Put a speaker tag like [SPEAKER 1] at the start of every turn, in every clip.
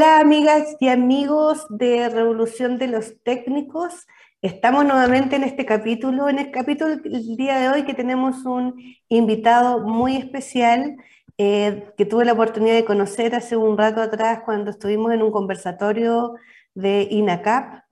[SPEAKER 1] Hola amigas y amigos de Revolución de los Técnicos. Estamos nuevamente en este capítulo, en el capítulo del día de hoy que tenemos un invitado muy especial eh, que tuve la oportunidad de conocer hace un rato atrás cuando estuvimos en un conversatorio de INACAP.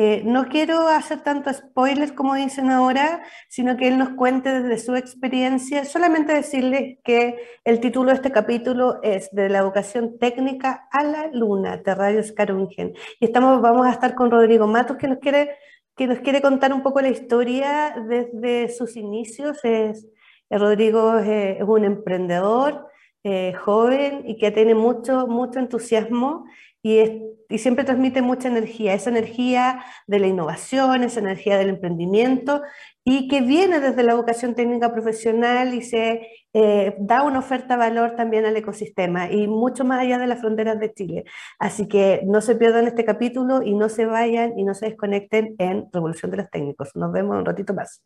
[SPEAKER 1] Eh, no quiero hacer tanto spoilers como dicen ahora, sino que él nos cuente desde su experiencia. Solamente decirles que el título de este capítulo es De la educación técnica a la luna, de Radio Scarungen. Y estamos, vamos a estar con Rodrigo Matos, que nos quiere, que nos quiere contar un poco la historia desde sus inicios. Es, eh, Rodrigo es, un emprendedor eh, joven y que tiene mucho, mucho entusiasmo y, siempre transmite mucha energía, esa energía de la innovación, esa energía del emprendimiento y que viene desde la educación técnica profesional y se eh, da una oferta valor también al ecosistema y mucho más allá de las fronteras de Chile. Así que no se pierdan este capítulo y no se vayan y no se desconecten en Revolución de los Técnicos. Nos vemos un ratito más.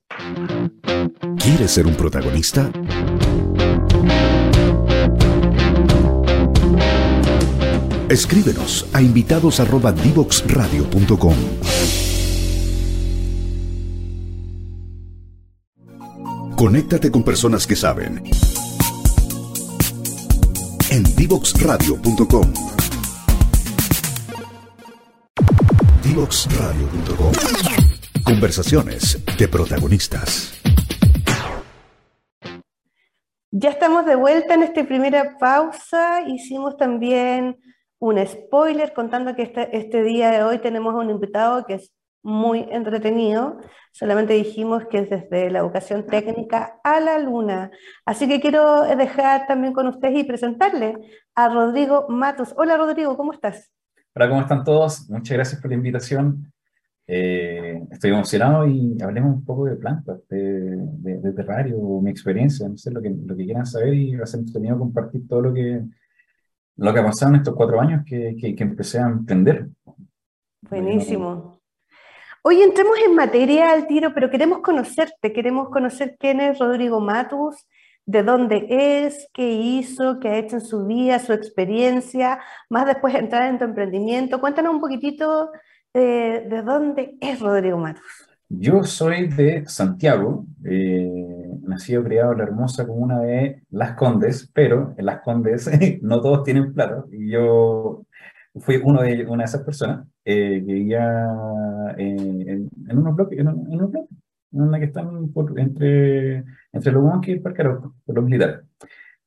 [SPEAKER 2] ¿Quieres ser un protagonista? Escríbenos a invitados@divoxradio.com. Conéctate con personas que saben. En divoxradio.com. Divoxradio.com. Conversaciones de protagonistas.
[SPEAKER 1] Ya estamos de vuelta en esta primera pausa. Hicimos también un spoiler contando que este, este día de hoy tenemos un invitado que es muy entretenido. Solamente dijimos que es desde la educación técnica a la luna. Así que quiero dejar también con ustedes y presentarle a Rodrigo Matos. Hola Rodrigo, ¿cómo estás?
[SPEAKER 3] Hola, ¿cómo están todos? Muchas gracias por la invitación. Eh, estoy emocionado y hablemos un poco de plantas, de, de, terrario, mi experiencia, no sé, lo que, lo que quieran saber y va a ser entretenido compartir todo lo que, lo que ha pasado en estos cuatro años que, que, empecé a entender.
[SPEAKER 1] Buenísimo. Hoy entremos en materia al tiro, pero queremos conocerte, queremos conocer quién es Rodrigo Matus, de dónde es, qué hizo, qué ha hecho en su vida, su experiencia, más después entrar en tu emprendimiento. Cuéntanos un poquitito de, de dónde es Rodrigo Matus.
[SPEAKER 3] Yo soy de Santiago, eh, nacido criado en la hermosa comuna de Las Condes, pero en Las Condes no todos tienen plata, yo fui uno de, una de esas personas eh, que vivía en, en, unos bloques, en, unos bloques, en una que están por, entre, entre Lugón y el Parque por los militares.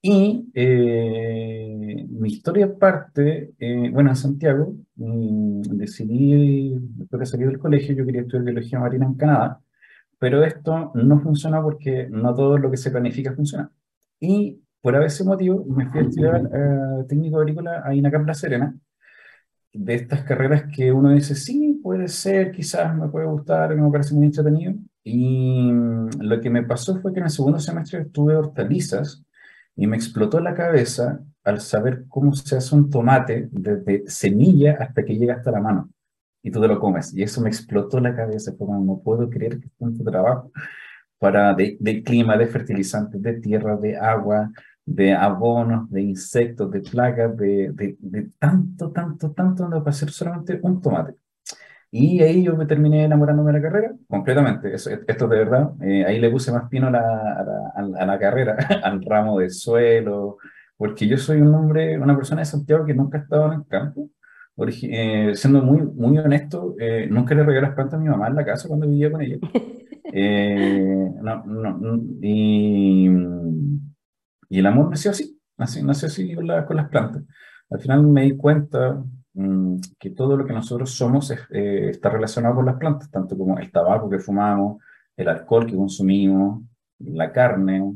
[SPEAKER 3] Y eh, mi historia parte, eh, bueno, en Santiago, mm, decidí, después de salir del colegio, yo quería estudiar biología marina en Canadá, pero esto no funciona porque no todo lo que se planifica funciona. Y por ese motivo me fui a estudiar eh, técnico agrícola a INACAP La Serena, de estas carreras que uno dice, sí, puede ser, quizás me puede gustar, me parece muy entretenido. Y mm, lo que me pasó fue que en el segundo semestre estuve hortalizas, y me explotó la cabeza al saber cómo se hace un tomate desde semilla hasta que llega hasta la mano y tú te lo comes. Y eso me explotó la cabeza, como no puedo creer que tanto trabajo para de, clima, de fertilizantes, de tierra, de agua, de abonos, de insectos, de plagas, de, de, de tanto, tanto, tanto, para hacer solamente un tomate. Y ahí yo me terminé enamorándome de la carrera completamente. esto de verdad. Eh, ahí le puse más pino a la, a la, carrera, al ramo de suelo, porque yo soy un hombre, una persona de Santiago que nunca ha estado en el campo. Eh, siendo muy, muy honesto, eh, nunca le regalé las plantas a mi mamá en la casa cuando vivía con ella. no, no, y, y, el amor nació así, así nació así con, con las plantas. Al final me di cuenta, Mm, que todo lo que nosotros somos eh, está relacionado con las plantas, tanto como el tabaco que fumamos, el alcohol que consumimos, la carne,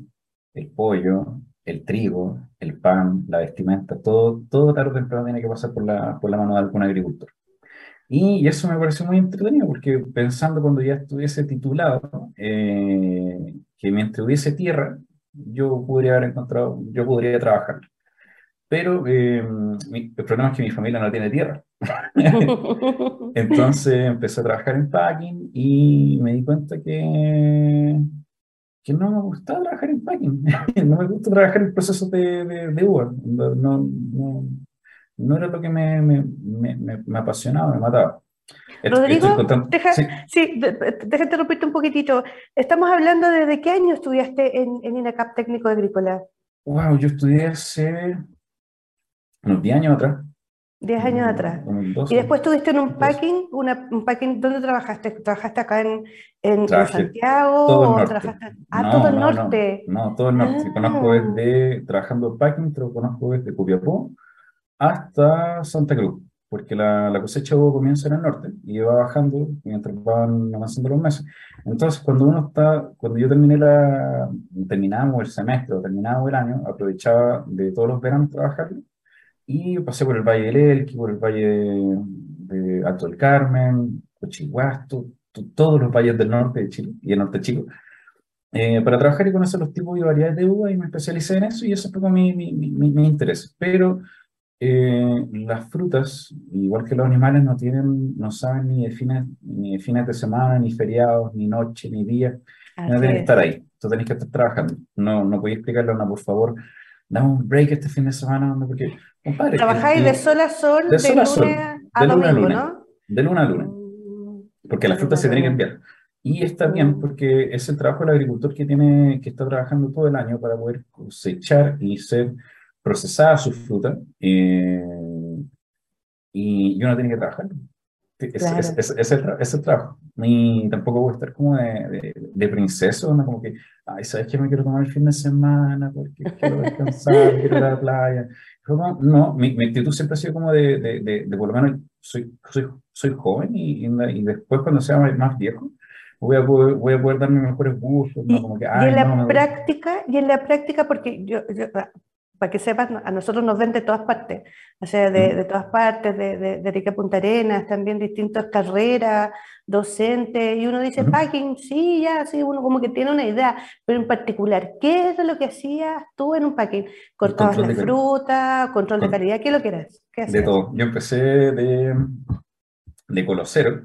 [SPEAKER 3] el pollo, el trigo, el pan, la vestimenta, todo, todo tarde o temprano tiene que pasar por la, por la mano de algún agricultor. Y, eso me pareció muy entretenido porque pensando cuando ya estuviese titulado, eh, que mientras hubiese tierra, yo podría haber encontrado, yo podría trabajar. Pero eh, el problema es que mi familia no tiene tierra. Entonces empecé a trabajar en packing y me di cuenta que, que no me gustaba trabajar en packing. no me gusta trabajar en procesos de, de, uva. No, no, no era lo que me, me, me, me apasionaba, me mataba.
[SPEAKER 1] Rodrigo, deja, sí. deja interrumpirte un poquitito. Estamos hablando de, de qué año estudiaste en, en INACAP Técnico Agrícola.
[SPEAKER 3] Wow, yo estudié hace unos 10 años atrás.
[SPEAKER 1] 10 años atrás. y después estuviste en un packing, una, un packing, ¿dónde trabajaste? ¿Trabajaste acá en, en, Santiago?
[SPEAKER 3] Todo
[SPEAKER 1] el
[SPEAKER 3] Trabajaste,
[SPEAKER 1] ah, no, todo el norte.
[SPEAKER 3] No, todo el norte. Conozco ah. desde, trabajando en packing, pero conozco desde Copiapó hasta Santa Cruz porque la, la cosecha comienza en el norte y va bajando mientras van avanzando los meses. Entonces, cuando uno está, cuando yo terminé la, terminamos el semestre o terminamos el año, aprovechaba de todos los veranos trabajar y pasé por el Valle del Elqui, por el Valle de, Alto del Carmen, Cochihuasto, todos los valles del norte de Chile y el norte chico, eh, para trabajar y conocer los tipos y variedades de uva y me especialicé en eso y eso fue mi, mi, mi, mi interés. Pero eh, las frutas, igual que los animales, no tienen, no saben ni de fines, ni de, fines de semana, ni feriados, ni noche, ni día. no tienen que estar ahí. Tú tenés que estar trabajando. No, no podéis explicarle a una, por favor, dame un break este fin de semana, porque,
[SPEAKER 1] compadre. Trabajáis de sol a sol, de, de lunes a, domingo, ¿no?
[SPEAKER 3] De luna a luna. Mm, porque las frutas se tienen que enviar. Y está bien porque es el trabajo del agricultor que tiene que estar trabajando todo el año para poder cosechar y ser procesada su fruta eh, y, uno tiene que trabajar. Es, es, es, el, es, el, trabajo. Y tampoco voy a estar como de, de, princeso, ¿no? como que, ay, ¿sabes qué? Me quiero tomar el fin de semana porque quiero descansar, quiero ir a la playa. no, mi, mi, actitud siempre ha sido como de, de, de, por lo menos, soy, soy, soy joven y, y, después cuando sea más viejo, voy a poder, voy a poder darme mejores gustos. ¿no? Como que,
[SPEAKER 1] y en la práctica, y en la práctica, porque yo, yo para que sepas, a nosotros nos ven de todas partes, o sea, de, de todas partes, de, de, de Rica Punta Arenas, también distintas carreras, docentes, y uno dice, packing, sí, ya, sí, uno como que tiene una idea, pero en particular, ¿qué es lo que hacías tú en un packing? ¿Cortabas la fruta, control de calidad? ¿Qué lo que ¿Qué
[SPEAKER 3] de todo. Yo empecé de, de colosero,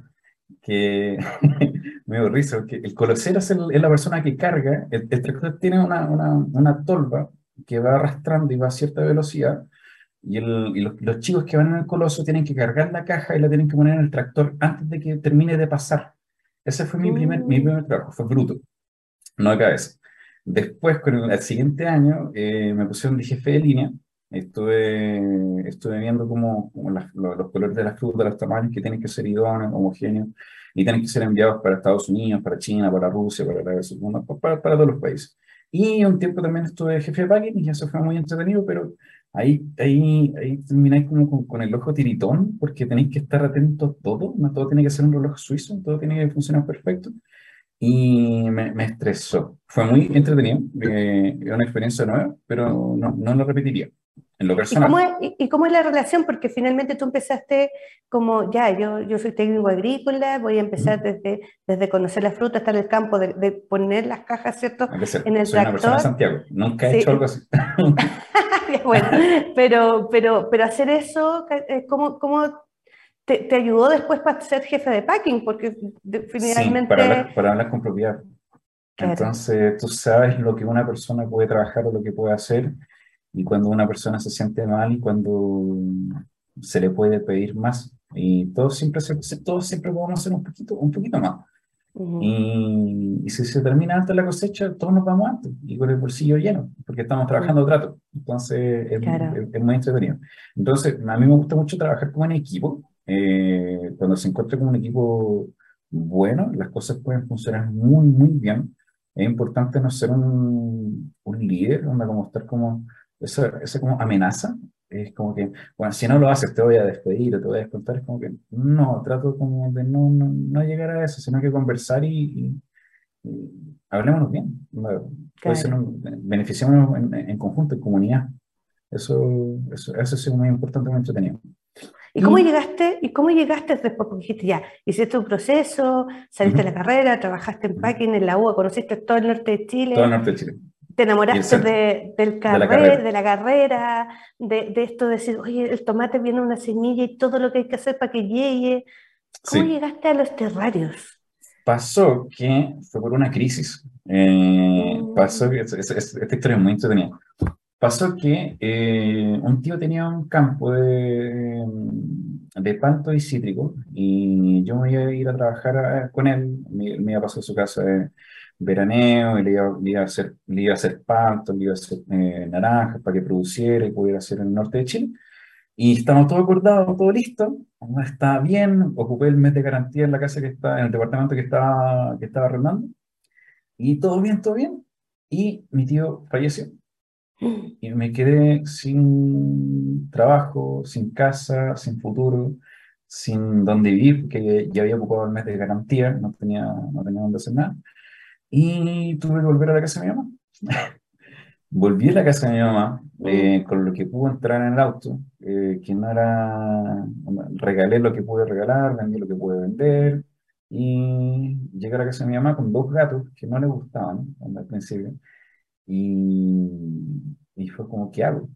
[SPEAKER 3] que me dio risa, que el colosero es, el, es, la persona que carga, el, el tractor tiene una, una, una tolva que va arrastrando y va a cierta velocidad, y, el, y los, los, chicos que van en el coloso tienen que cargar la caja y la tienen que poner en el tractor antes de que termine de pasar. Ese fue mi primer, mi primer trabajo, fue bruto, no de cabeza. Después, con el, siguiente año, eh, me pusieron de jefe de línea. Estuve, estuve viendo cómo, los, los, colores de las frutas, los tamaños que tienen que ser idóneos, homogéneos, y tienen que ser enviados para Estados Unidos, para China, para Rusia, para, para, para todos los países. Y un tiempo también estuve jefe de packing y eso fue muy entretenido, pero ahí, ahí, ahí termináis como con, con, el ojo tiritón, porque tenéis que estar atentos a todo, no todo tiene que ser un reloj suizo, todo tiene que funcionar perfecto. Y me, me estresó. Fue muy entretenido, eh, una experiencia nueva, pero no, no lo repetiría en lo personal.
[SPEAKER 1] ¿Y cómo, es, ¿Y cómo, es, la relación? Porque finalmente tú empezaste como, ya, yo, yo soy técnico agrícola, voy a empezar desde, desde conocer la fruta, estar en el campo, de, de poner las cajas, ¿cierto?
[SPEAKER 3] En el soy tractor. una persona de Santiago, nunca he hecho algo así.
[SPEAKER 1] bueno, pero, pero, pero hacer eso, eh, ¿cómo, cómo te, te, ayudó después para ser jefe de packing? Porque finalmente... Sí,
[SPEAKER 3] para, hablar, para hablar con propiedad. Claro. Entonces, tú sabes lo que una persona puede trabajar o lo que puede hacer y cuando una persona se siente mal y cuando se le puede pedir más. Y todos siempre, todos siempre podemos hacer un poquito, un poquito más. y, y, si se termina antes la cosecha, todos nos vamos antes y con el bolsillo lleno, porque estamos trabajando trato. Entonces, es, claro. es, es, muy entretenido. Entonces, a mí me gusta mucho trabajar como en equipo. Eh, cuando se encuentra con un equipo bueno, las cosas pueden funcionar muy, muy bien. Es importante no ser un, un líder, onda como estar como eso, eso como amenaza, es como que, bueno, si no lo haces te voy a despedir o te voy a descontar, es como que no, trato como de no, no, no llegar a eso, sino que conversar y, y, y hablémonos bien, claro. beneficiémonos en, en, conjunto, en comunidad. Eso, eso, eso es muy importante, muy entretenido.
[SPEAKER 1] ¿Y cómo llegaste, y cómo llegaste después? Porque dijiste ya, hiciste un proceso, saliste uh -huh. de la carrera, trabajaste en packing, en la UA, conociste todo el norte de Chile.
[SPEAKER 3] Todo el norte de Chile.
[SPEAKER 1] Te enamoraste de, del carrer, de, la carrera, de, la carrera de, de, esto de decir, oye, el tomate viene una semilla y todo lo que hay que hacer para que llegue. ¿Cómo sí. llegaste a los terrarios?
[SPEAKER 3] Pasó que fue por una crisis. Eh, mm. Pasó que, es, es, esta historia es muy entretenida. pasó que eh, un tío tenía un campo de, de panto y cítrico y yo me iba a ir a trabajar con él, me, me iba a pasar a su casa de veraneo y le iba, le iba a hacer, le iba a hacer panto, le iba a hacer eh, naranjas para que produciera y pudiera hacer en el norte de Chile. Y estamos todo acordado, todo listo, está bien, ocupé el mes de garantía en la casa que está, en el departamento que estaba, que estaba arrendando, y todo bien, todo bien, y mi tío falleció. Y me quedé sin trabajo, sin casa, sin futuro, sin dónde vivir, porque ya había ocupado el mes de garantía, no tenía, no tenía dónde hacer nada. Y tuve que volver a la casa de mi mamá. Volví a la casa de mi mamá eh, con lo que pude entrar en el auto, eh, que no era, regalé lo que pude regalar, vendí lo que pude vender, y llegué a la casa de mi mamá con dos gatos que no le gustaban al principio. Y, y fue como, ¿qué hago?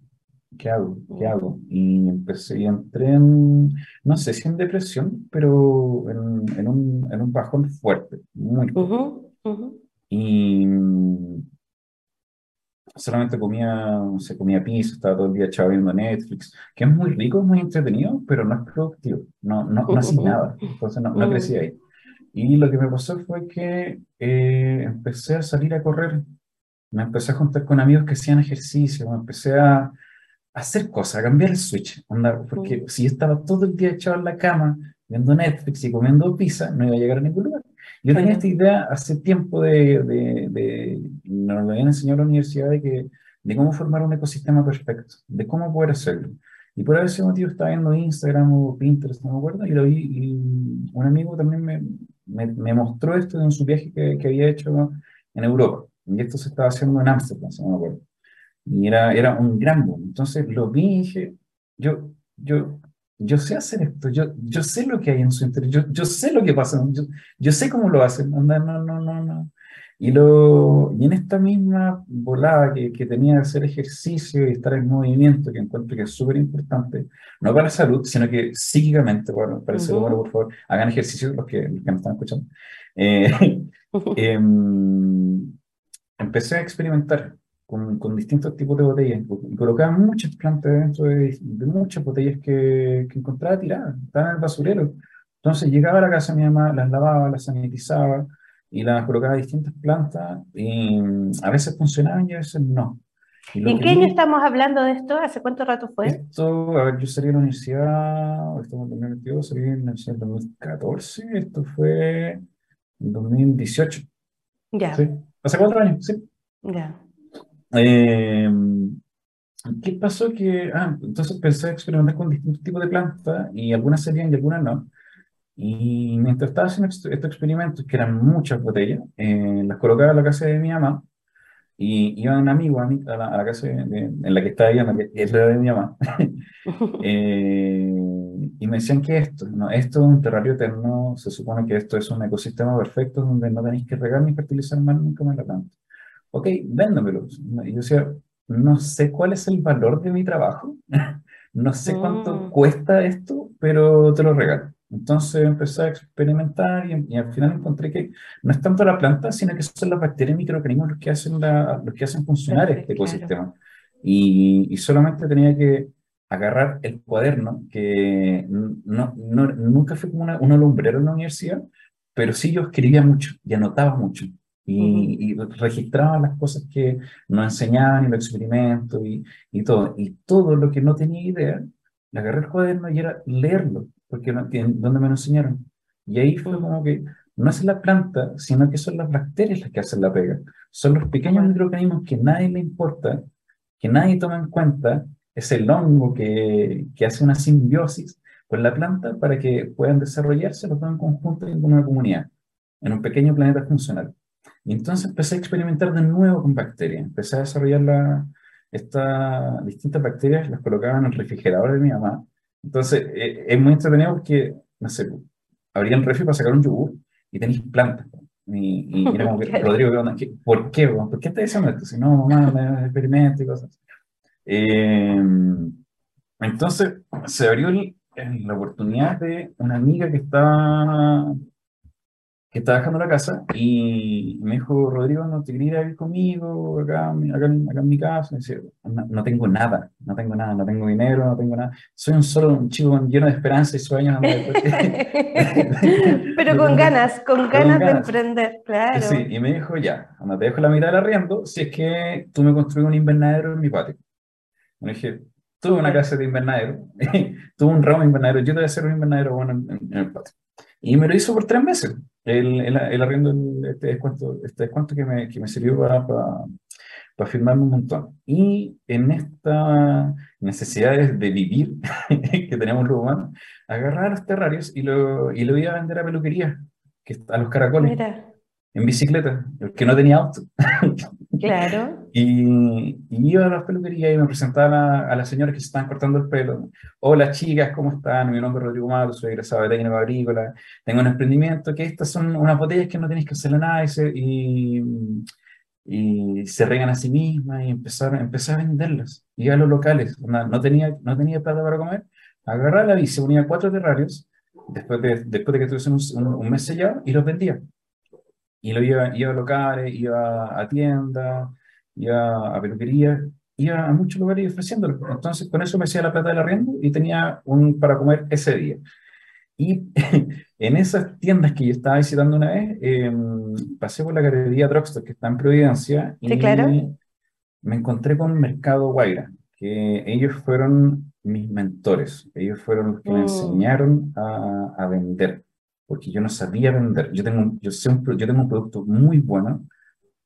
[SPEAKER 3] ¿Qué hago? ¿Qué hago? Y empecé y entré en, no sé si en depresión, pero en, en, un, en un bajón fuerte, muy fuerte. Y solamente comía, se comía pizza, estaba todo el día echado viendo Netflix, que es muy rico, es muy entretenido, pero no es productivo, no, no, no hacía nada, entonces no, no crecí ahí. Y lo que me pasó fue que eh, empecé a salir a correr me empecé a juntar con amigos que hacían ejercicio, me empecé a, hacer cosas, a cambiar el switch, porque si yo estaba todo el día echado en la cama, viendo Netflix y comiendo pizza, no iba a llegar a ningún lugar. Yo tenía esta idea hace tiempo de, de, de nos lo habían enseñado en la universidad de, que, de cómo formar un ecosistema perfecto, de cómo poder hacerlo. Y por ese motivo estaba viendo Instagram o Pinterest, no me acuerdo, y lo vi, y un amigo también me, me, me mostró esto en su viaje que, que había hecho en Europa. Y esto se estaba haciendo en Ámsterdam, si no me acuerdo. Y era, era un gran boom. Entonces lo vi y dije, yo, yo, yo sé hacer esto, yo, yo sé lo que hay en su interior, yo, yo sé lo que pasa, yo, yo sé cómo lo hacen. No, no, no, no, no. Y, lo, y en esta misma volada que, que tenía de hacer ejercicio y estar en movimiento, que encuentro que es súper importante, no para la salud, sino que psíquicamente, bueno, para el ser humano, por favor, hagan ejercicio los que, los que me están escuchando. Eh, eh, empecé a experimentar con, con, distintos tipos de botellas y colocaba muchas plantas dentro de, de muchas botellas que, que, encontraba tiradas, estaban en el basurero. Entonces llegaba a la casa de mi mamá, las lavaba, las sanitizaba y las colocaba distintas plantas y mm, a veces funcionaban y a veces no.
[SPEAKER 1] Y ¿En qué año estamos hablando de esto? ¿Hace cuánto rato fue?
[SPEAKER 3] Esto, a ver, yo salí de la universidad, estamos en 2022, salí en 2014, esto fue en 2018.
[SPEAKER 1] Ya.
[SPEAKER 3] Sí. Hace cuatro años, sí.
[SPEAKER 1] Ya.
[SPEAKER 3] Eh, ¿Qué pasó? Que, ah, entonces pensé experimentar con distintos tipos de plantas y algunas serían y algunas no. Y mientras estaba haciendo estos experimentos, que eran muchas botellas, eh, las colocaba en la casa de mi mamá y iba un amigo a, mi, a, la, a la casa en la que estaba viviendo, que es la de mi mamá, eh, y me decían que esto, no, esto es un terrario eterno, se supone que esto es un ecosistema perfecto donde no tenéis que regar ni fertilizar más nunca más la planta. Ok, véndamelo. Y yo decía, no sé cuál es el valor de mi trabajo, no sé cuánto mm. cuesta esto, pero te lo regalo. Entonces empecé a experimentar y, al final encontré que no es tanto la planta, sino que son las bacterias y microorganismos los que hacen, la, los que hacen funcionar este ecosistema. Y, y, solamente tenía que agarrar el cuaderno, que no, no, nunca fue como una, una lumbrera en la universidad, pero sí yo escribía mucho y anotaba mucho. Y, y, registraba las cosas que nos enseñaban y los experimentos y, y todo. Y todo lo que no tenía idea, le agarré el cuaderno y era leerlo porque no, ¿dónde me lo enseñaron? Y ahí fue como que no es la planta, sino que son las bacterias las que hacen la pega. Son los pequeños microorganismos que nadie le importa, que nadie toma en cuenta. Es el hongo que, que hace una simbiosis con la planta para que puedan desarrollarse los dos en conjunto en una comunidad, en un pequeño planeta funcional. Y entonces empecé a experimentar de nuevo con bacterias. Empecé a desarrollar la, estas distintas bacterias, las colocaba en el refrigerador de mi mamá entonces, eh, es muy entretenido porque, no sé, abrían refri para sacar un yogur y tenéis plantas. Y, y era como que, Rodrigo, ¿por qué? ¿Por qué estás diciendo esto? Si no, mamá, me experimento y cosas. Eh, entonces, se abrió la oportunidad de una amiga que estaba que estaba dejando la casa y me dijo, Rodrigo, ¿no te querías ir conmigo acá, acá, acá en mi casa? Y decía, no, no, tengo nada, no tengo nada, no tengo dinero, no tengo nada. Soy un solo un chico lleno de esperanza y sueños.
[SPEAKER 1] Pero con ganas, con ganas, de emprender, claro.
[SPEAKER 3] Sí, y me dijo, ya, anda, te dejo la mitad del arriendo si es que tú me construyes un invernadero en mi patio. Me dije, tuve una casa de invernadero, tuve un ramo de invernadero, yo te voy a hacer un invernadero bueno en el patio. Y me lo hizo por tres meses, el, el, el arriendo, este descuento, este descuento que, me, que me sirvió para, para, para, firmarme un montón. Y en esta necesidad de, vivir que tenemos los humanos, agarrar los terrarios y lo, y lo iba a vender a peluquería, que, a los caracoles. Mira en bicicleta, que no tenía auto.
[SPEAKER 1] Claro.
[SPEAKER 3] y, iba a las peluquerías y me presentaba a, las señoras que se estaban cortando el pelo. Hola chicas, ¿cómo están? Mi nombre es Rodrigo Mato, soy egresado de técnico agrícola. Tengo un emprendimiento que estas son unas botellas que no tenéis que hacerle nada y se, y, y se regan a sí mismas y empezaron, empecé a venderlas. Iba a los locales, no, tenía, no tenía plata para comer. Agarraba la bici, ponía cuatro terrarios después de, después de que tuviesen un, un, un mes sellado y los vendía. Y lo iba, iba a locales, iba a tiendas, iba a peluquerías, iba a muchos lugares ofreciéndolo. Entonces, con eso me hacía la plata del arriendo y tenía un para comer ese día. Y en esas tiendas que yo estaba visitando una vez, em, pasé por la galería Drugstore, que está en Providencia, y me encontré con Mercado Guaira, que ellos fueron mis mentores, ellos fueron los que me mm. enseñaron a, a vender porque yo no sabía vender. Yo tengo, yo, un, yo tengo un producto muy bueno,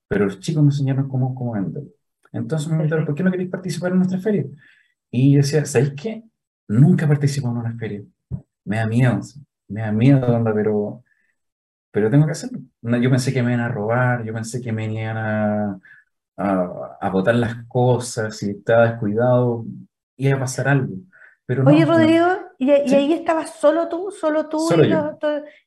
[SPEAKER 3] pero los chicos me enseñaron cómo, cómo vender. Entonces me preguntaron, ¿por qué no queréis participar en nuestra feria? Y yo decía, ¿sabéis qué? Nunca he participado en una feria. Me da miedo, me da miedo, pero, pero tengo que hacerlo. Yo pensé que me iban a robar, yo pensé que me iban a, a, a botar las cosas, si estaba descuidado, iba a pasar algo. Pero
[SPEAKER 1] Oye, Rodrigo, ¿y, ahí estabas solo tú? ¿Solo tú? y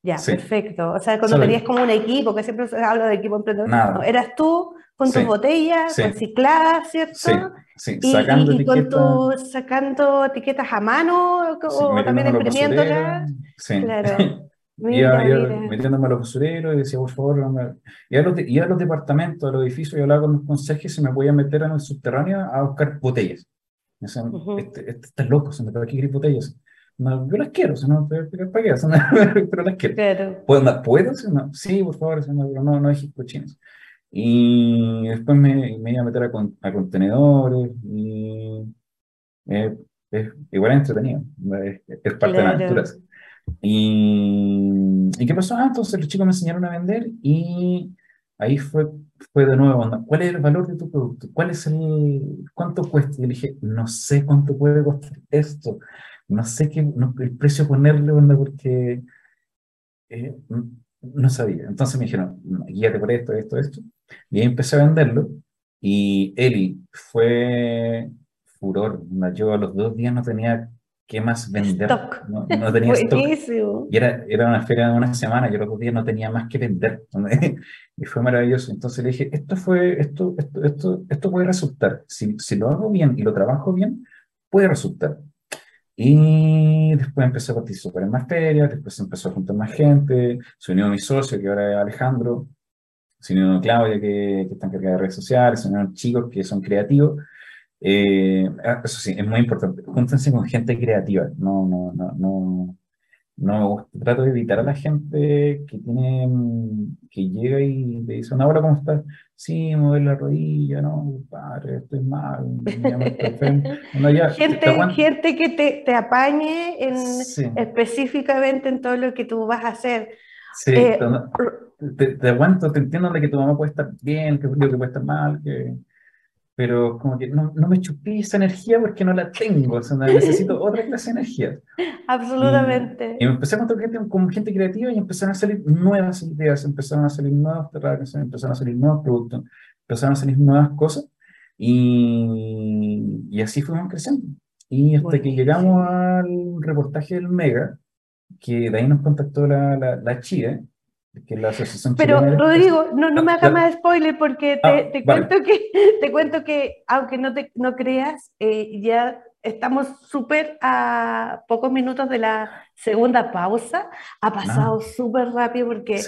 [SPEAKER 1] Ya, perfecto. O sea, cuando tenías como un equipo, que siempre se habla de equipo emprendedor, eras tú con tus botellas, recicladas, ¿cierto?
[SPEAKER 3] Sí, sacando
[SPEAKER 1] y, con tu, sacando etiquetas a mano o también imprimiéndolas.
[SPEAKER 3] Sí. Claro. Mira, iba, metiéndome a los basureros y decía, por favor, y a los, a los departamentos, a los edificios, y hablaba con los consejos y se me voy a meter en el subterráneo a buscar botellas. Este, este, estás loco, se me va aquí botellas. No, yo las quiero, o sea, no te voy a para qué, pero las quiero. ¿Puedo? ¿Puedo? No, sí, por favor, no, no, no dejes cochinos. Y después me, me iba a meter a, a contenedores y eh, es, igual es entretenido, es, es parte de la aventura. Y, ¿Y qué pasó? Ah, entonces los chicos me enseñaron a vender y ahí fue fue de nuevo, ¿cuál es el valor de tu producto? ¿Cuál es el, cuánto cuesta? Y le dije, no sé cuánto puede costar esto, no sé qué, el precio ponerle, porque eh, no sabía. Entonces me dijeron, guíate por esto, esto, esto. Y ahí empecé a venderlo y Eli fue furor. Yo a los dos días no tenía qué más vender. No, no, tenía stock. Y era, era una feria de una semana, yo los dos días no tenía más que vender. y fue maravilloso. Entonces le dije, esto, fue, esto, esto, esto, esto puede resultar. Si, si lo hago bien y lo trabajo bien, puede resultar. Y después empecé a participar en más después empezó a juntar más gente, se unió mi socio, que ahora es Alejandro, se unió Claudia, que, que está encargada de redes sociales, se unieron chicos que son creativos, eh, ah, eso sí, es muy importante. Júntense con gente creativa. No, no, no, no, no me gusta. Trato de evitar a la gente que tiene, que llega y te dice, hola, ¿cómo estás? Sí, mover la rodilla, no, padre, estoy mal.
[SPEAKER 1] gente, gente que te, te apañe en, específicamente en todo lo que tú vas a hacer.
[SPEAKER 3] Sí, eh, te, te, aguanto, te entiendo de que tu mamá puede estar bien, que yo que puede estar mal, que pero como que no, no me chupé esa energía porque no la tengo, o sea, necesito otra clase de energía.
[SPEAKER 1] Absolutamente.
[SPEAKER 3] Y, me empecé a encontrar gente, con gente creativa y empezaron a salir nuevas ideas, empezaron a salir nuevas terrarios, empezaron a salir nuevos productos, empezaron a salir nuevas cosas y, y así fuimos creciendo. Y hasta que llegamos al reportaje del Mega, que de ahí nos contactó la, la, la Chile,
[SPEAKER 1] pero Rodrigo, no, no me hagas más spoiler porque te, ah, te cuento que, te cuento que, aunque no, te, no creas, eh, ya estamos súper a pocos minutos de la segunda pausa. Ha pasado ah. súper rápido porque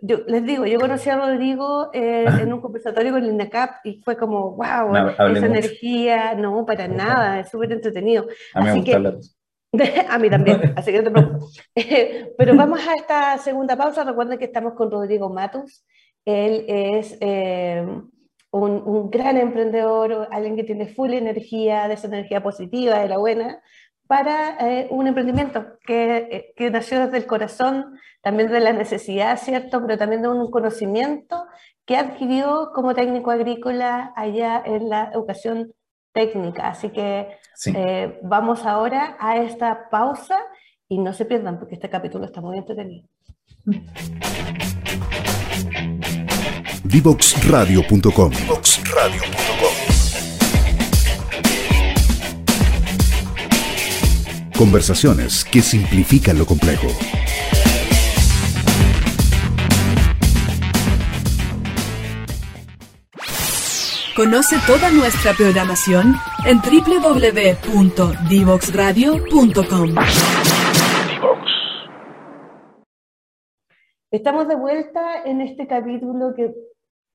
[SPEAKER 1] Yo, les digo, yo conocí a Rodrigo eh, en un conversatorio con el INACAP y fue como, wow, esa energía, no, para nada, es súper entretenido.
[SPEAKER 3] A mí me gusta
[SPEAKER 1] a mí también, así que no te preocupes. Pero vamos a esta segunda pausa. Recuerden que estamos con Rodrigo Matus. Él es eh, un, un, gran emprendedor, alguien que tiene full energía, de esa energía positiva, de la buena, para eh, un emprendimiento que, eh, que, nació desde el corazón, también de la necesidad, ¿cierto? Pero también de un conocimiento que adquirió como técnico agrícola allá en la educación técnica. Así que eh, vamos ahora a esta pausa y no se pierdan porque este capítulo está muy entretenido.
[SPEAKER 2] Divoxradio.com Conversaciones que simplifican lo complejo.
[SPEAKER 4] Conoce toda nuestra programación en www.divoxradio.com.
[SPEAKER 1] Estamos de vuelta en este capítulo que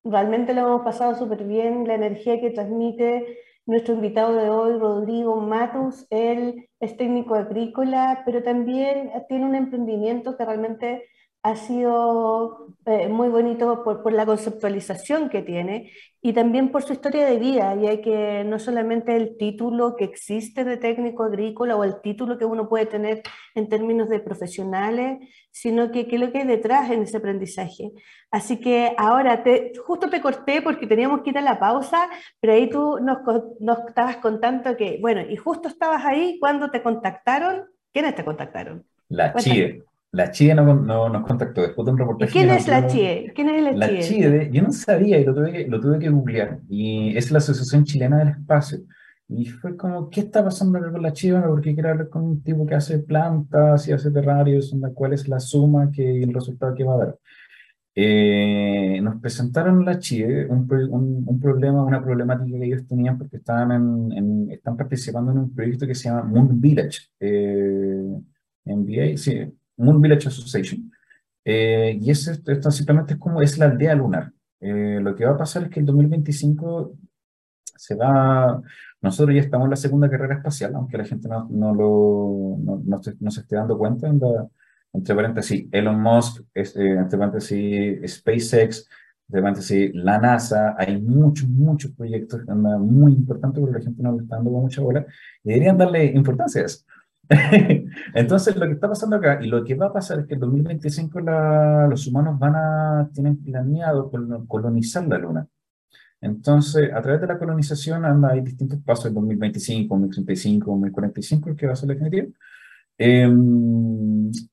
[SPEAKER 1] realmente lo hemos pasado súper bien, la energía que transmite nuestro invitado de hoy, Rodrigo Matus, él es técnico agrícola, pero también tiene un emprendimiento que realmente ha sido eh, muy bonito por, por, la conceptualización que tiene y también por su historia de vida, ya que no solamente el título que existe de técnico agrícola o el título que uno puede tener en términos de profesionales, sino que qué es lo que hay detrás en ese aprendizaje. Así que ahora, te, justo te corté porque teníamos que ir a la pausa, pero ahí tú nos, nos estabas contando que, bueno, y justo estabas ahí cuando te contactaron. ¿Quiénes te contactaron?
[SPEAKER 3] La CHIE. La CHIE no, no, nos contactó después de un reportaje.
[SPEAKER 1] ¿Y quién es la CHIE? ¿Quién es la,
[SPEAKER 3] la CHIE? yo no sabía y lo tuve, que, lo tuve que googlear. Y es la Asociación Chilena del Espacio. Y fue como, ¿qué está pasando con la CHIE? Porque quiero hablar con un tipo que hace plantas y hace terrarios, cuál es la suma que, y el resultado que va a dar. Eh, nos presentaron la CHIE un, un, un, problema, una problemática que ellos tenían porque estaban en, en, están participando en un proyecto que se llama Moon Village. Eh, MBA, sí, Moon Village Association. Eh, y es, esto simplemente es como es la aldea lunar. Eh, lo que va a pasar es que el 2025 se va, nosotros ya estamos en la segunda carrera espacial, aunque la gente no, no lo, no, no, se, no se, esté dando cuenta, entre paréntesis, Elon Musk, este, entre paréntesis, SpaceX, entre paréntesis, la NASA, hay muchos, muchos proyectos muy importantes, pero la gente no le está dando mucha bola, y deberían darle importancia a eso. Entonces, lo que está pasando acá y lo que va a pasar es que en 2025 la, los humanos van a, tienen planeado colonizar la Luna. Entonces, a través de la colonización anda, hay distintos pasos en 2025, 2035, 2045, que va a ser la definitiva. Eh,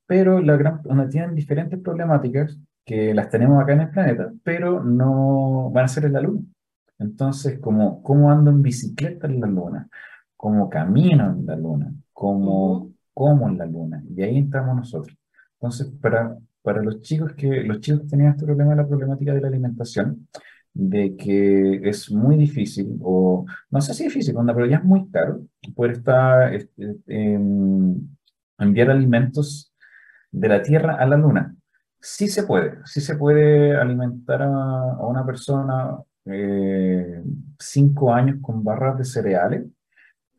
[SPEAKER 3] pero la gran, tienen diferentes problemáticas que las tenemos acá en el planeta, pero no van a ser en la Luna. Entonces, como cómo ando en bicicleta en la Luna, cómo camino en la Luna, como, como en la luna. Y ahí entramos nosotros. Entonces, para, para los chicos que los chicos tenían este problema, la problemática de la alimentación, de que es muy difícil, o no sé si es difícil, pero ya es muy caro poder estar, este, enviar alimentos de la Tierra a la Luna. Sí se puede, sí se puede alimentar a, a una persona eh, cinco años con barras de cereales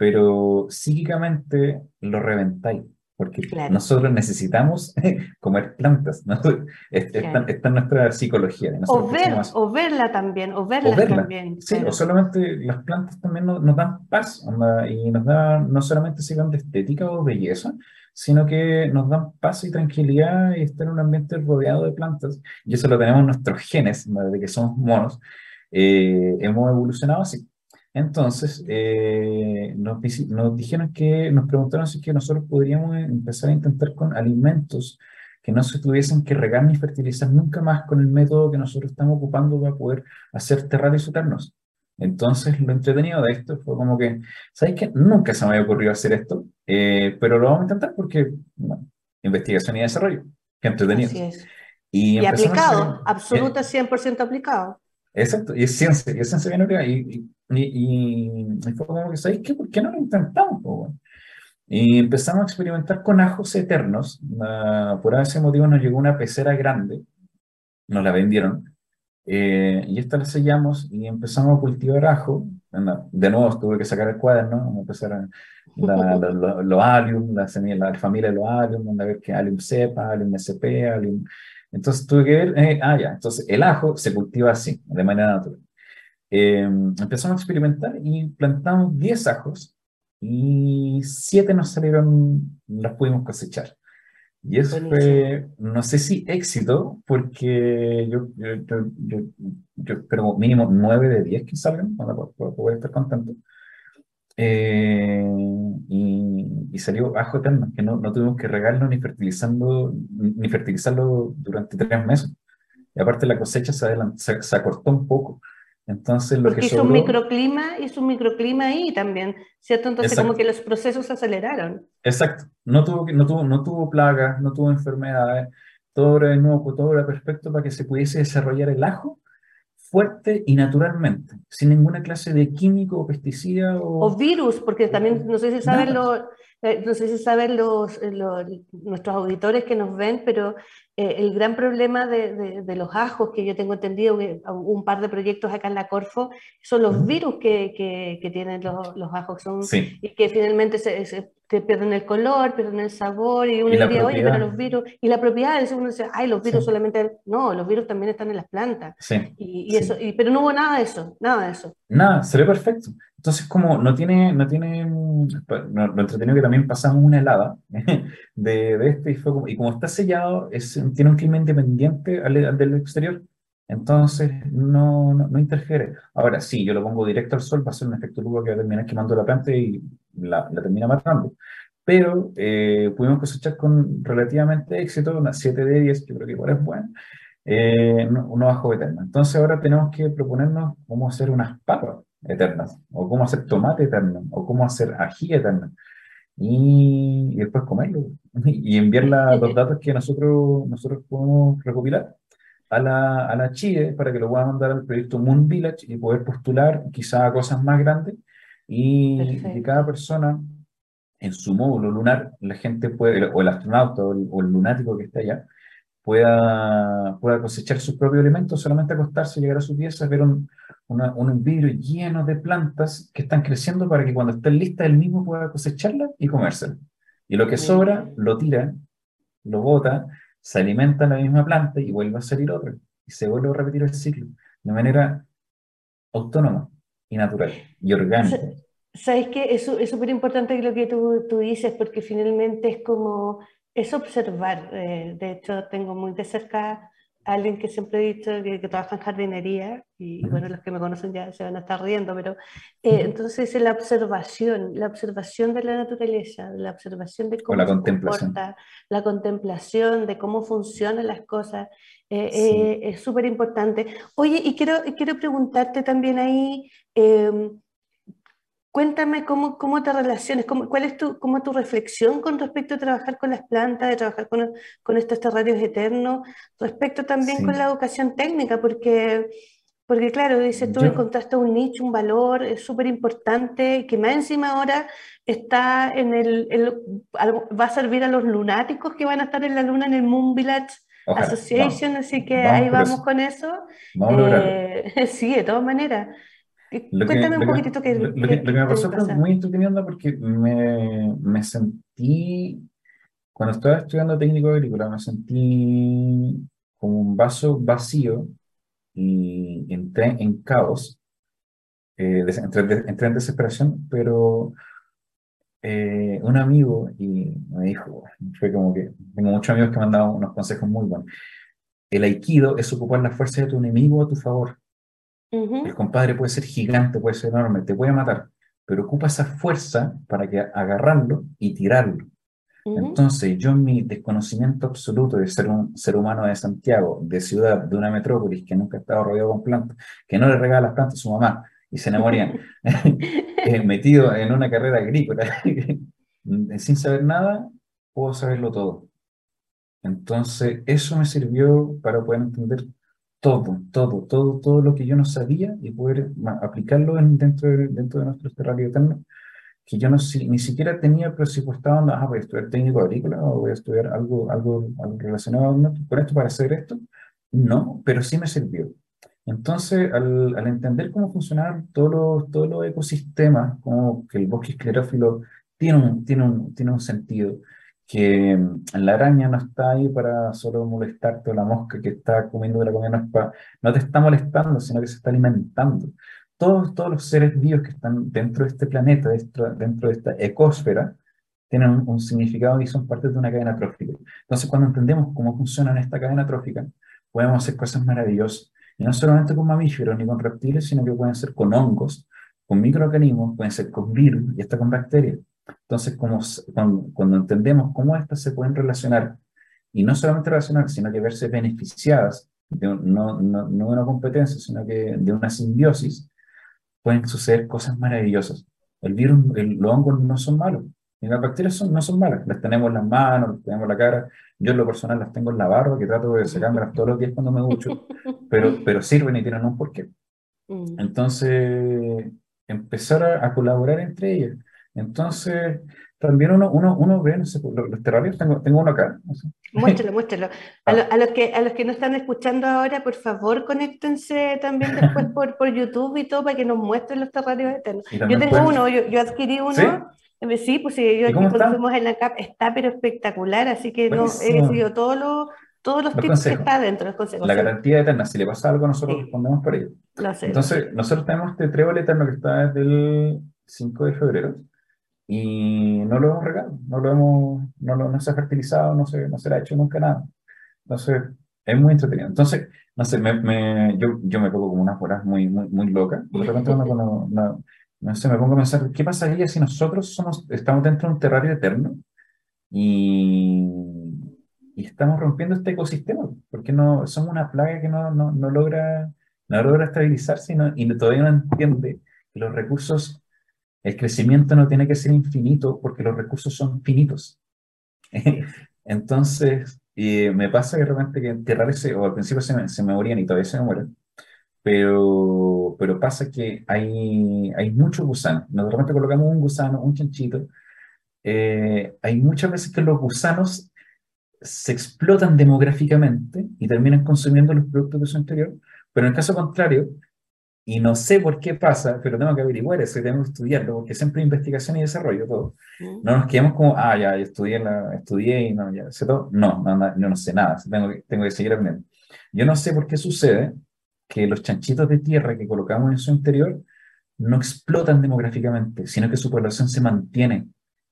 [SPEAKER 3] pero psíquicamente lo reventáis, porque nosotros necesitamos comer plantas, ¿no? Está, en nuestra psicología.
[SPEAKER 1] O, ver, o verla también, o verla, también.
[SPEAKER 3] Sí, o solamente las plantas también nos, nos dan paz, y nos dan, no solamente sirven de estética o belleza, sino que nos dan paz y tranquilidad y estar en un ambiente rodeado de plantas. Y eso lo tenemos en nuestros genes, de que somos monos. Eh, hemos evolucionado así. Entonces, eh, nos, nos, dijeron que, nos preguntaron si que nosotros podríamos empezar a intentar con alimentos que no se tuviesen que regar ni fertilizar nunca más con el método que nosotros estamos ocupando para poder hacer terrarios eternos. Entonces, lo entretenido de esto fue como que, ¿sabes qué? Nunca se me había ocurrido hacer esto, eh, pero lo vamos a intentar porque, bueno, investigación y desarrollo, que entretenido.
[SPEAKER 1] Así es. Y, y aplicado, absoluta 100% aplicado.
[SPEAKER 3] Exacto, y es ciencia, y es ciencia bien y, y, y, fue como que, ¿sabéis qué? ¿Por qué no lo intentamos? Y empezamos a experimentar con ajos eternos. por ese motivo nos llegó una pecera grande nos la vendieron. Eh, y esta la sellamos y empezamos a cultivar ajo. De nuevo tuve que sacar el cuaderno, empezar a los alium, la, la familia de los alium, a ver qué alium cepa, alium sp, alium. Entonces tuve que ver, eh, ah, ya, entonces el ajo se cultiva así, de manera natural. Eh, empezamos a experimentar y plantamos 10 ajos y 7 nos salieron, los pudimos cosechar. Y eso fue, no sé si éxito, porque yo, yo, yo, yo, espero mínimo 9 de 10 que salgan, para poder estar contento. Eh, y, y, salió ajo eterno, que no, no, tuvimos que regarlo ni fertilizando, ni fertilizarlo durante tres meses. Y aparte la cosecha se, se, se acortó un poco. Entonces, lo
[SPEAKER 1] Porque
[SPEAKER 3] que
[SPEAKER 1] hizo un microclima, hizo un microclima ahí también, ¿cierto? Entonces, como que los procesos se aceleraron.
[SPEAKER 3] Exacto. No tuvo, no tuvo, no tuvo plagas, no tuvo enfermedades, todo era nuevo, todo era perfecto para que se pudiese desarrollar el ajo fuerte y naturalmente, sin ninguna clase de químico o pesticida o,
[SPEAKER 1] o virus, porque también no sé si saben lo, eh, no sé si saben los, eh, los, nuestros auditores que nos ven, pero eh, el gran problema de, de, de, los ajos, que yo tengo entendido, que un par de proyectos acá en la Corfo, son los virus que, que, que tienen los, los ajos, son,
[SPEAKER 3] sí.
[SPEAKER 1] y que finalmente se, se pierden el color, pierden el sabor, y uno
[SPEAKER 3] ¿Y
[SPEAKER 1] diría, oye, pero los virus, y la propiedad, uno dice, ay, los virus
[SPEAKER 3] Sí.
[SPEAKER 1] solamente, no, los virus también están en las plantas,
[SPEAKER 3] Sí.
[SPEAKER 1] y, y eso, y, pero no hubo nada de eso, nada de eso.
[SPEAKER 3] Nada, se ve perfecto. Entonces, como no tiene, no tiene, no- lo entretenido que también pasamos una helada de, de este y fue como, y como está sellado, es, tiene un clima independiente al, al del exterior, entonces no, no, no interfiere. Ahora sí, yo lo pongo directo al sol, va a ser un efecto lugo que va a terminar quemando la planta y la, la termina matando. Pero eh, pudimos cosechar con relativamente éxito, unas 7 de 10, que creo que igual es bueno, eh, no- unos ajos eternos. Entonces ahora tenemos que proponernos cómo hacer unas papas eternas, o cómo hacer tomate eterno, o cómo hacer ají eterno, y, y después comerlo, y enviar la- los datos que nosotros, nosotros podemos recopilar a la, a la Chile para que lo puedan mandar al proyecto Moon Village y poder postular quizá a cosas más grandes, y que cada persona en su módulo lunar, la gente puede, o el astronauta o el, o el lunático que esté allá, pueda, pueda cosechar sus propios alimentos, solamente acostarse, llegar a su pieza, ver un, una- un vidrio lleno de plantas que están creciendo para que cuando estén listas él mismo pueda cosecharlas y comérselas. Y lo que sobra lo tira, lo bota, se alimenta en la misma planta y vuelve a salir otra. Y se vuelve a repetir el ciclo de manera autónoma y natural y orgánica.
[SPEAKER 1] Sabes que es súper importante lo que tú, tú dices, porque finalmente es como, es observar. eh, de hecho, tengo muy de cerca alguien que siempre he dicho que, que trabaja en jardinería, y bueno, los que me conocen ya se van a estar riendo, pero eh, entonces es la observación, la observación de la naturaleza, la observación de cómo
[SPEAKER 3] la
[SPEAKER 1] se comporta, la contemplación de cómo funcionan las cosas, eh,
[SPEAKER 3] Sí.
[SPEAKER 1] eh, es súper importante. Oye, y quiero, quiero preguntarte también ahí, eh, Cuéntame cómo, cómo te relacionas, cómo, cuál es tu, cómo tu reflexión con respecto a trabajar con las plantas, de trabajar con, con estos terrarios eternos, respecto también
[SPEAKER 3] Sí.
[SPEAKER 1] con la educación técnica, porque, porque claro, dices tú
[SPEAKER 3] Yo-
[SPEAKER 1] encontraste un nicho, un valor, es súper importante, que más encima ahora está en el, el- va a servir a los lunáticos que van a estar en la luna en el Moon Village
[SPEAKER 3] Ojalá,
[SPEAKER 1] Association, así que
[SPEAKER 3] vamos
[SPEAKER 1] ahí vamos
[SPEAKER 3] eso.
[SPEAKER 1] con eso.
[SPEAKER 3] Vamos.
[SPEAKER 1] Eh, sí, de todas maneras.
[SPEAKER 3] Lo que,
[SPEAKER 1] Cuéntame un
[SPEAKER 3] que-
[SPEAKER 1] poquitito qué,
[SPEAKER 3] lo- que- lo que me pasó fue muy entretenido porque me, me sentí, cuando estaba estudiando técnico agrícola, me sentí como un vaso vacío y entré en caos, eh, entré, entré en desesperación, pero eh, un amigo y me dijo, fue como que tengo muchos amigos que me han dado unos consejos muy buenos. El aikido es ocupar la fuerza de tu enemigo a tu favor.
[SPEAKER 1] Ujú.
[SPEAKER 3] El compadre puede ser gigante, puede ser enorme, te puede matar, pero ocupa esa fuerza para que agarrarlo y tirarlo.
[SPEAKER 1] Ujú.
[SPEAKER 3] Entonces, yo en mi desconocimiento absoluto de ser un ser humano de Santiago, de ciudad, de una metrópolis que nunca ha estado rodeado con plantas, que no le regala las plantas a su mamá y se enamorían, metido en una carrera agrícola, sin saber nada, puedo saberlo todo. Entonces, eso me sirvió para poder entender todo, todo, todo, todo lo que yo no sabía y poder aplicarlo en- dentro de, dentro de nuestro terrario eterno, que yo no, si- ni siquiera tenía presupuestado, ah, voy a estudiar técnico agrícola o voy a estudiar algo, algo, algo relacionado con esto- para hacer esto. no, pero sí me sirvió. Entonces, al, al entender cómo funcionan todos los, todos los ecosistemas, como que el bosque esclerófilo tiene un, tiene un, tiene un sentido, que mm, la araña no está ahí para solo molestarte o la mosca que está comiendo de la comida no, es para, no te está molestando, sino que se está alimentando. Todos, todos los seres vivos que están dentro de este planeta, dentro, dentro de esta ecosfera, tienen un, un, significado y son parte de una cadena trófica. Entonces, cuando entendemos cómo funciona esta cadena trófica, podemos hacer cosas maravillosas y no solamente con mamíferos ni con reptiles, sino que pueden ser con hongos, con microorganismos, pueden ser con virus y hasta con bacterias. Entonces, como, cuando, cuando entendemos cómo estas se pueden relacionar, y no solamente relacionar, sino que verse beneficiadas, de, no, no, no de una competencia, sino que de una simbiosis, pueden suceder cosas maravillosas. El virus, el, los hongos no son malos, y las bacterias son, no son malas, las tenemos en las manos, las tenemos en la cara. Yo en lo personal las tengo en la barba, que trato de sacármelas todos los días cuando me ducho, pero, pero sirven y tienen un porqué. Mm. Entonces, empezar a, a, colaborar entre ellas. Entonces, también uno, uno, uno ve, no sé, los, los terrarios, tengo, tengo uno acá. No sé.
[SPEAKER 1] Muéstralo, muéstralo. A, lo, a, los que, a los que no están escuchando ahora, por favor, conéctense también después por, por YouTube y todo para que nos muestren los terrarios eternos. Yo tengo uno, yo, yo adquirí uno. ¿Sí? Sí, pues sí, yo aquí cuando fuimos en la CAP está pero espectacular, así que no, he recibido todos los, todos los, los tips consejos. que está dentro, los consejos.
[SPEAKER 3] La garantía eterna, si le pasa algo, nosotros sí. respondemos por ello. Sé, Entonces, nosotros tenemos este trébol eterno que está desde el 5 de febrero y no lo hemos regado, no lo hemos, no, lo, no se ha fertilizado, no se, no se le ha hecho nunca nada. Entonces, es muy entretenido. Entonces, no sé, me, me, yo, yo me pongo como unas horas muy, muy, muy locas. De repente cuando, no, no sé, me pongo a pensar, ¿qué pasaría si nosotros somos, estamos dentro de un terrario eterno y, y estamos rompiendo este ecosistema? Porque no, somos una plaga que no, no, no logra, no logra estabilizarse y, no, y todavía no entiende que los recursos, el crecimiento no tiene que ser infinito porque los recursos son finitos. Entonces, me pasa que de repente que enterrar ese, o al principio se me, morían y todavía se me mueren, pero, pero pasa que hay, hay muchos gusanos. Nos de repente colocamos un gusano, un chanchito. Eh, hay muchas veces que los gusanos se explotan demográficamente y terminan consumiendo los productos de su interior, pero en caso contrario, y no sé por qué pasa, pero tengo que averiguar eso, tengo que estudiarlo, porque siempre hay investigación y desarrollo todo. Mm. No nos quedamos como, ah, ya, yo estudié, la, estudié y no, ya sé todo. No, no, no, no sé nada, tengo que, tengo que seguir aprendiendo. Yo no sé por qué sucede, que los chanchitos de tierra que colocamos en su interior no explotan demográficamente, sino que su población se mantiene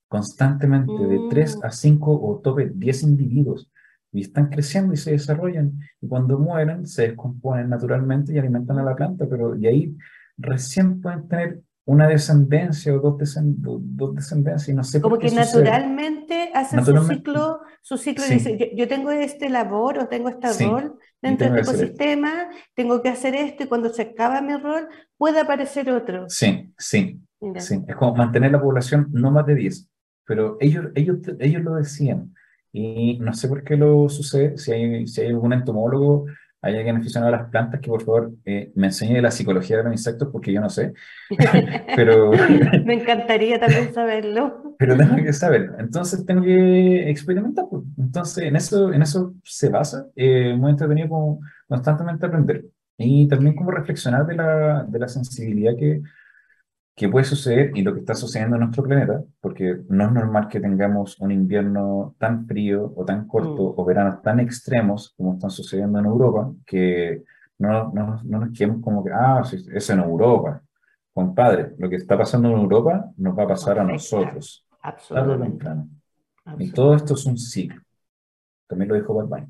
[SPEAKER 3] constantemente de 3 mm. a 5 o tope 10 individuos y están creciendo y se desarrollan y cuando mueren se descomponen naturalmente y alimentan a la planta, pero y ahí recién pueden tener una descendencia o dos, descend dos descendencias y no sé
[SPEAKER 1] Como que naturalmente hacen su ciclo, su ciclo sí. dice, yo, yo, tengo este labor o tengo este sí. rol dentro del ecosistema, tengo que hacer esto y cuando se acaba mi rol puede aparecer otro.
[SPEAKER 3] Sí, sí, sí. Es como mantener la población no más de 10, pero ellos, ellos, ellos lo decían y no sé por qué lo sucede, si hay, si hay algún entomólogo hay alguien aficionado a las plantas que por favor eh, me enseñe de la psicología de los insectos porque yo no sé. pero
[SPEAKER 1] me encantaría también saberlo.
[SPEAKER 3] pero tengo que saber. Entonces tengo que experimentar. Pues. Entonces en eso, en eso se basa. Eh, muy entretenido como constantemente aprender. Y también como reflexionar de la, de la sensibilidad que, qué puede suceder y lo que está sucediendo en nuestro planeta, porque no es normal que tengamos un invierno tan frío o tan corto mm. o veranos tan extremos como están sucediendo en Europa, que no, no, no nos quedemos como que, ah, es en Europa. Compadre, lo que está pasando en Europa nos va a pasar a nosotros.
[SPEAKER 1] Absolutamente.
[SPEAKER 3] Y todo esto es un ciclo. También lo dijo Balbani.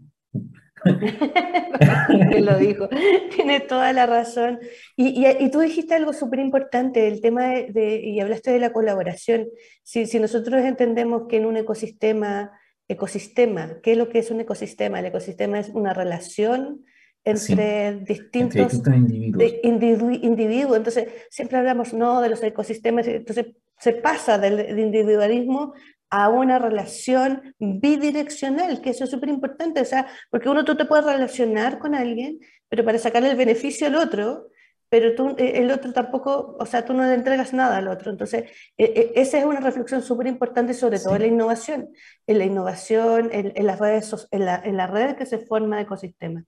[SPEAKER 1] que lo dijo, tiene toda la razón. Y, y, y tú dijiste algo súper importante, el tema de, de, y hablaste de la colaboración. Si, si, nosotros entendemos que en un ecosistema, ecosistema, ¿qué es lo que es un ecosistema? El ecosistema es una relación entre sí, distintos, entre distintos individuos. Individu individuos. Entonces, siempre hablamos, no, de los ecosistemas, entonces se pasa del individualismo a una relación bidireccional, que eso es súper importante, o sea, porque uno tú te puedes relacionar con alguien, pero para sacarle el beneficio al otro, pero tú, eh, el otro tampoco, o sea, tú no le entregas nada al otro. Entonces, e, e, esa es una reflexión súper importante, sobre todo sí. en la innovación, en la innovación, en, en las redes, en la, en la red que se forma de ecosistema.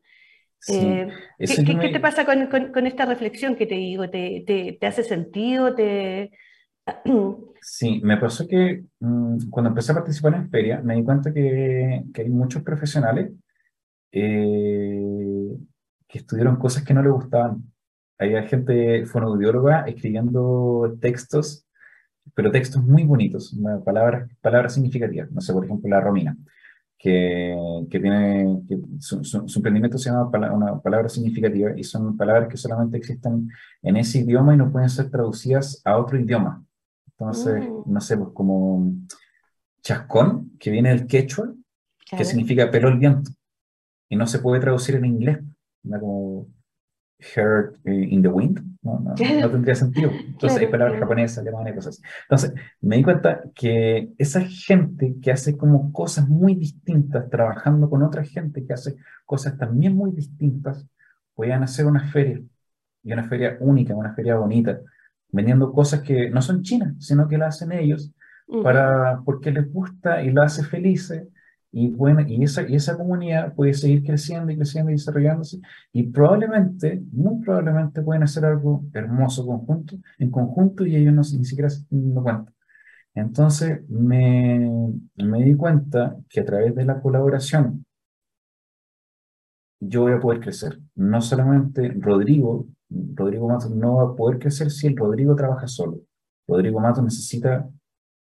[SPEAKER 3] Sí.
[SPEAKER 1] Eh, ¿qué, qué-
[SPEAKER 3] me-
[SPEAKER 1] qué te pasa con, con- con esta reflexión que te digo? ¿Te, te- te hace sentido? ¿Te...
[SPEAKER 3] Sí, me pasó que mm, cuando empecé a participar en feria, me di cuenta que, hay muchos profesionales eh, que estudiaron cosas que no les gustaban. Había gente fonoaudióloga escribiendo textos, pero textos muy bonitos, palabras, palabras significativas. No sé, por ejemplo, la Romina, que, tiene, su, emprendimiento se llama una palabra significativa y son palabras que solamente existen en ese idioma y no pueden ser traducidas a otro idioma. Entonces,
[SPEAKER 1] Mm.
[SPEAKER 3] no sé, pues como chascón, que viene del quechua, que significa peló el viento, y no se puede traducir en inglés, ¿no? como heard eh, in the wind, no, no, no tendría sentido. Entonces hay palabras japonesas, alemanas y cosas así. Entonces, me di cuenta que esa gente que hace como cosas muy distintas, trabajando con otra gente que hace cosas también muy distintas, podían hacer una feria, y una feria única, una feria bonita, vendiendo cosas que no son chinas, sino que las hacen ellos, para, porque les gusta y la hace felices. Y, bueno, y, esa, y esa comunidad puede seguir creciendo y creciendo y desarrollándose. Y probablemente, muy probablemente pueden hacer algo hermoso conjunto, en conjunto y ellos no, ni siquiera se dan cuenta. Entonces me, me di cuenta que a través de la colaboración yo voy a poder crecer. No solamente Rodrigo, Rodrigo Matos no va a poder crecer si el Rodrigo trabaja solo. Rodrigo Matos necesita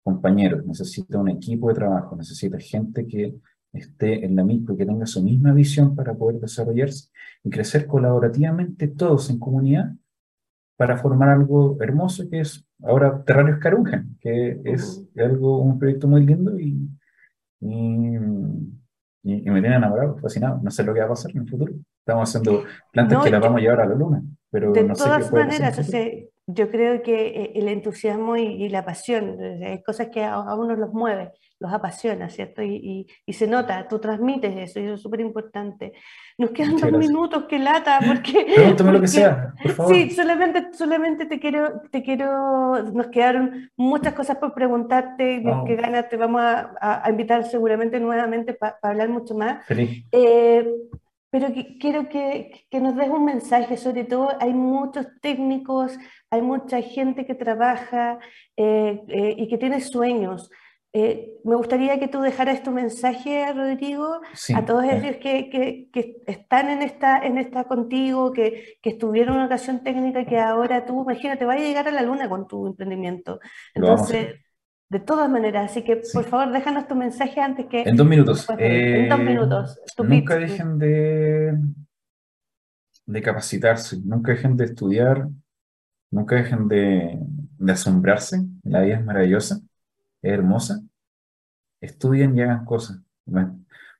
[SPEAKER 3] compañeros, necesita un equipo de trabajo, necesita gente que esté en la misma, que tenga su misma visión para poder desarrollarse y crecer colaborativamente todos en comunidad para formar algo hermoso que es ahora Terrarios Carunjan, que es algo, un proyecto muy lindo y, y, y- me tiene enamorado, fascinado. No sé lo que va a pasar en el futuro. Estamos haciendo plantas
[SPEAKER 1] No,
[SPEAKER 3] que las vamos a llevar a la luna, pero
[SPEAKER 1] De
[SPEAKER 3] no sé qué
[SPEAKER 1] todas
[SPEAKER 3] en el
[SPEAKER 1] maneras, o sea, yo creo que eh, el entusiasmo y, y la pasión, sea, hay cosas que a, a uno los mueve, los apasiona, ¿cierto? Y, y- y se nota, tú transmites eso, y eso es súper importante. Nos quedan
[SPEAKER 3] Muchas
[SPEAKER 1] dos
[SPEAKER 3] gracias.
[SPEAKER 1] minutos, qué lata, porque...
[SPEAKER 3] Pregúntame lo que sea, por favor.
[SPEAKER 1] Sí, solamente, solamente te quiero, te quiero, nos quedaron muchas cosas por preguntarte,
[SPEAKER 3] Vamos.
[SPEAKER 1] que ganas, te vamos a, a- a invitar seguramente nuevamente para hablar mucho más.
[SPEAKER 3] Feliz.
[SPEAKER 1] Eh, pero que- quiero que, que nos des un mensaje, sobre todo hay muchos técnicos, hay mucha gente que trabaja eh, eh, y que tiene sueños. Eh, me gustaría que tú dejaras tu mensaje, Rodrigo,
[SPEAKER 3] Sí,
[SPEAKER 1] a todos
[SPEAKER 3] eh,
[SPEAKER 1] ellos que, que- que están en esta, en esta contigo, que, que estuvieron en una ocasión técnica, que ahora tú, imagínate, vas a llegar a la luna con tu emprendimiento. Entonces, de todas maneras, así que
[SPEAKER 3] Sí.
[SPEAKER 1] por favor déjanos tu mensaje antes que...
[SPEAKER 3] En dos minutos.
[SPEAKER 1] En dos
[SPEAKER 3] Eh,
[SPEAKER 1] minutos. Tu
[SPEAKER 3] Nunca
[SPEAKER 1] pitch.
[SPEAKER 3] dejen de, de capacitarse, nunca dejen de estudiar, nunca dejen de, de asombrarse. La vida es maravillosa, es hermosa. Estudien y hagan cosas. Ma-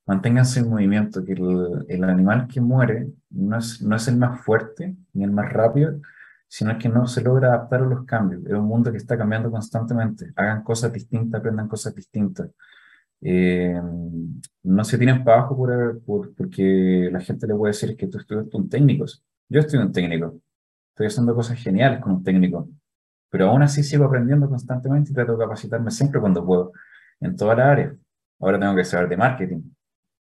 [SPEAKER 3] Manténganse en movimiento, que el, el animal que muere no es, no es el más fuerte ni el más rápido, sino que no se logra adaptar a los cambios. Es un mundo que está cambiando constantemente. Hagan cosas distintas, aprendan cosas distintas. Eh, no se tienen para abajo por, por- porque la gente le puede decir que tú estudiaste un técnico. Yo estudio un técnico. Estoy haciendo cosas geniales con un técnico. Pero aún así sigo aprendiendo constantemente y trato de capacitarme siempre cuando puedo, en toda la área. Ahora tengo que saber de marketing,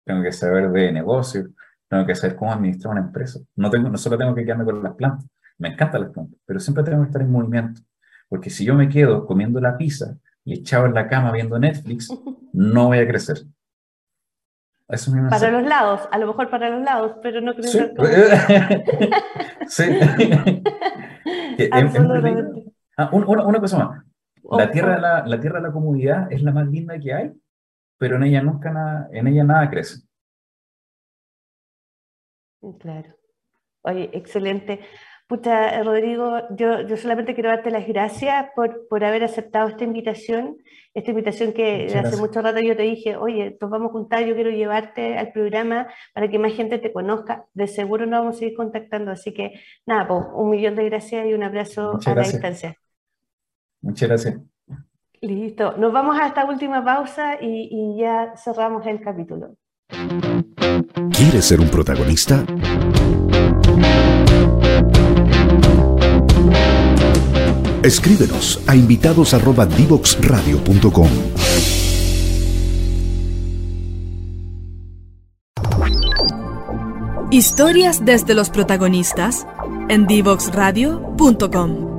[SPEAKER 3] tengo que saber de negocios, tengo que saber cómo administrar una empresa. No, tengo, no solo tengo que quedarme con las plantas, me encantan las plantas, pero siempre tengo que estar en movimiento. Porque si yo me quedo comiendo la pizza y echado en la cama viendo Netflix, no voy a crecer. Eso
[SPEAKER 1] Para
[SPEAKER 3] mensaje.
[SPEAKER 1] los lados, a lo mejor para los lados, pero no creo
[SPEAKER 3] Sí. Sí.
[SPEAKER 1] Absolutamente.
[SPEAKER 3] Ah, un- una, una cosa más. La
[SPEAKER 1] O-
[SPEAKER 3] tierra, de
[SPEAKER 1] o-
[SPEAKER 3] la, la tierra de la comunidad es la más linda que hay, pero en ella nunca nada, en ella nada crece.
[SPEAKER 1] Claro. Oye, excelente. Pucha, Rodrigo, yo, yo solamente quiero darte las gracias por, por haber aceptado esta invitación, esta invitación que
[SPEAKER 3] Muchas
[SPEAKER 1] hace
[SPEAKER 3] gracias.
[SPEAKER 1] mucho rato yo te dije, oye, nos vamos a juntar, yo quiero llevarte al programa para que más gente te conozca. De seguro nos vamos a seguir contactando, así que nada, pues un millón de gracias y un abrazo
[SPEAKER 3] Muchas
[SPEAKER 1] a la distancia.
[SPEAKER 3] Muchas gracias.
[SPEAKER 1] Listo, nos vamos a esta última pausa y, y ya cerramos el capítulo.
[SPEAKER 2] ¿Quieres ser un protagonista? Escríbenos a invitados@divoxradio.com.
[SPEAKER 4] Historias desde los protagonistas en divoxradio.com.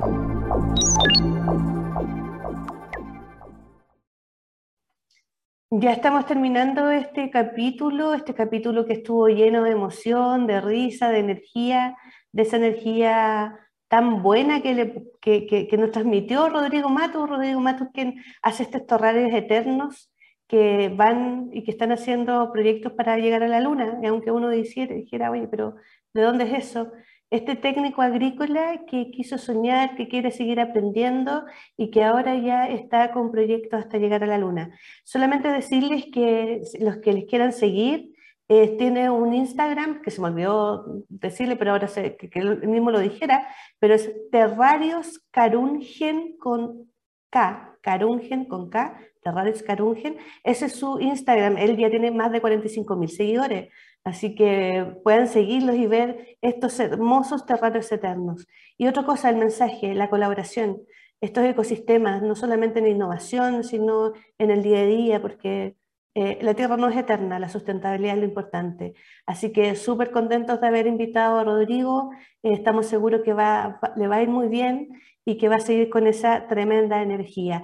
[SPEAKER 1] Ya estamos terminando este capítulo, este capítulo que estuvo lleno de emoción, de risa, de energía, de esa energía tan buena que, le, que, que, nos transmitió Rodrigo Matos, Rodrigo Matos quien hace estos torrales eternos que van y que están haciendo proyectos para llegar a la luna, y aunque uno dijera, dijera, oye, pero ¿de dónde es eso? Este técnico agrícola que quiso soñar, que quiere seguir aprendiendo y que ahora ya está con proyectos hasta llegar a la luna. Solamente decirles que los que les quieran seguir, eh, tiene un Instagram, que se me olvidó decirle, pero ahora sé que, que él mismo lo dijera, pero es Terrarios Carungen con K, Carungen con K, Terrarios Carungen. Ese es su Instagram, él ya tiene más de 45 mil seguidores. Así que pueden seguirlos y ver estos hermosos terrarios eternos. Y otra cosa, el mensaje, la colaboración, estos ecosistemas, no solamente en innovación, sino en el día a día, porque eh, la Tierra no es eterna, la sustentabilidad es lo importante. Así que súper contentos de haber invitado a Rodrigo, eh, estamos seguros que va, le va a ir muy bien y que va a seguir con esa tremenda energía.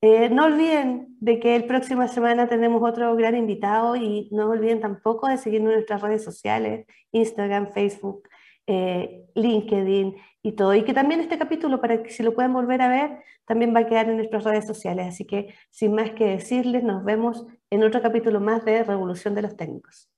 [SPEAKER 1] Eh, no olviden de que el próxima semana tenemos otro gran invitado y no olviden tampoco de seguirnos en nuestras redes sociales, Instagram, Facebook, eh, LinkedIn y todo. Y que también este capítulo, para que si lo pueden volver a ver, también va a quedar en nuestras redes sociales. Así que sin más que decirles, nos vemos en otro capítulo más de Revolución de los Técnicos.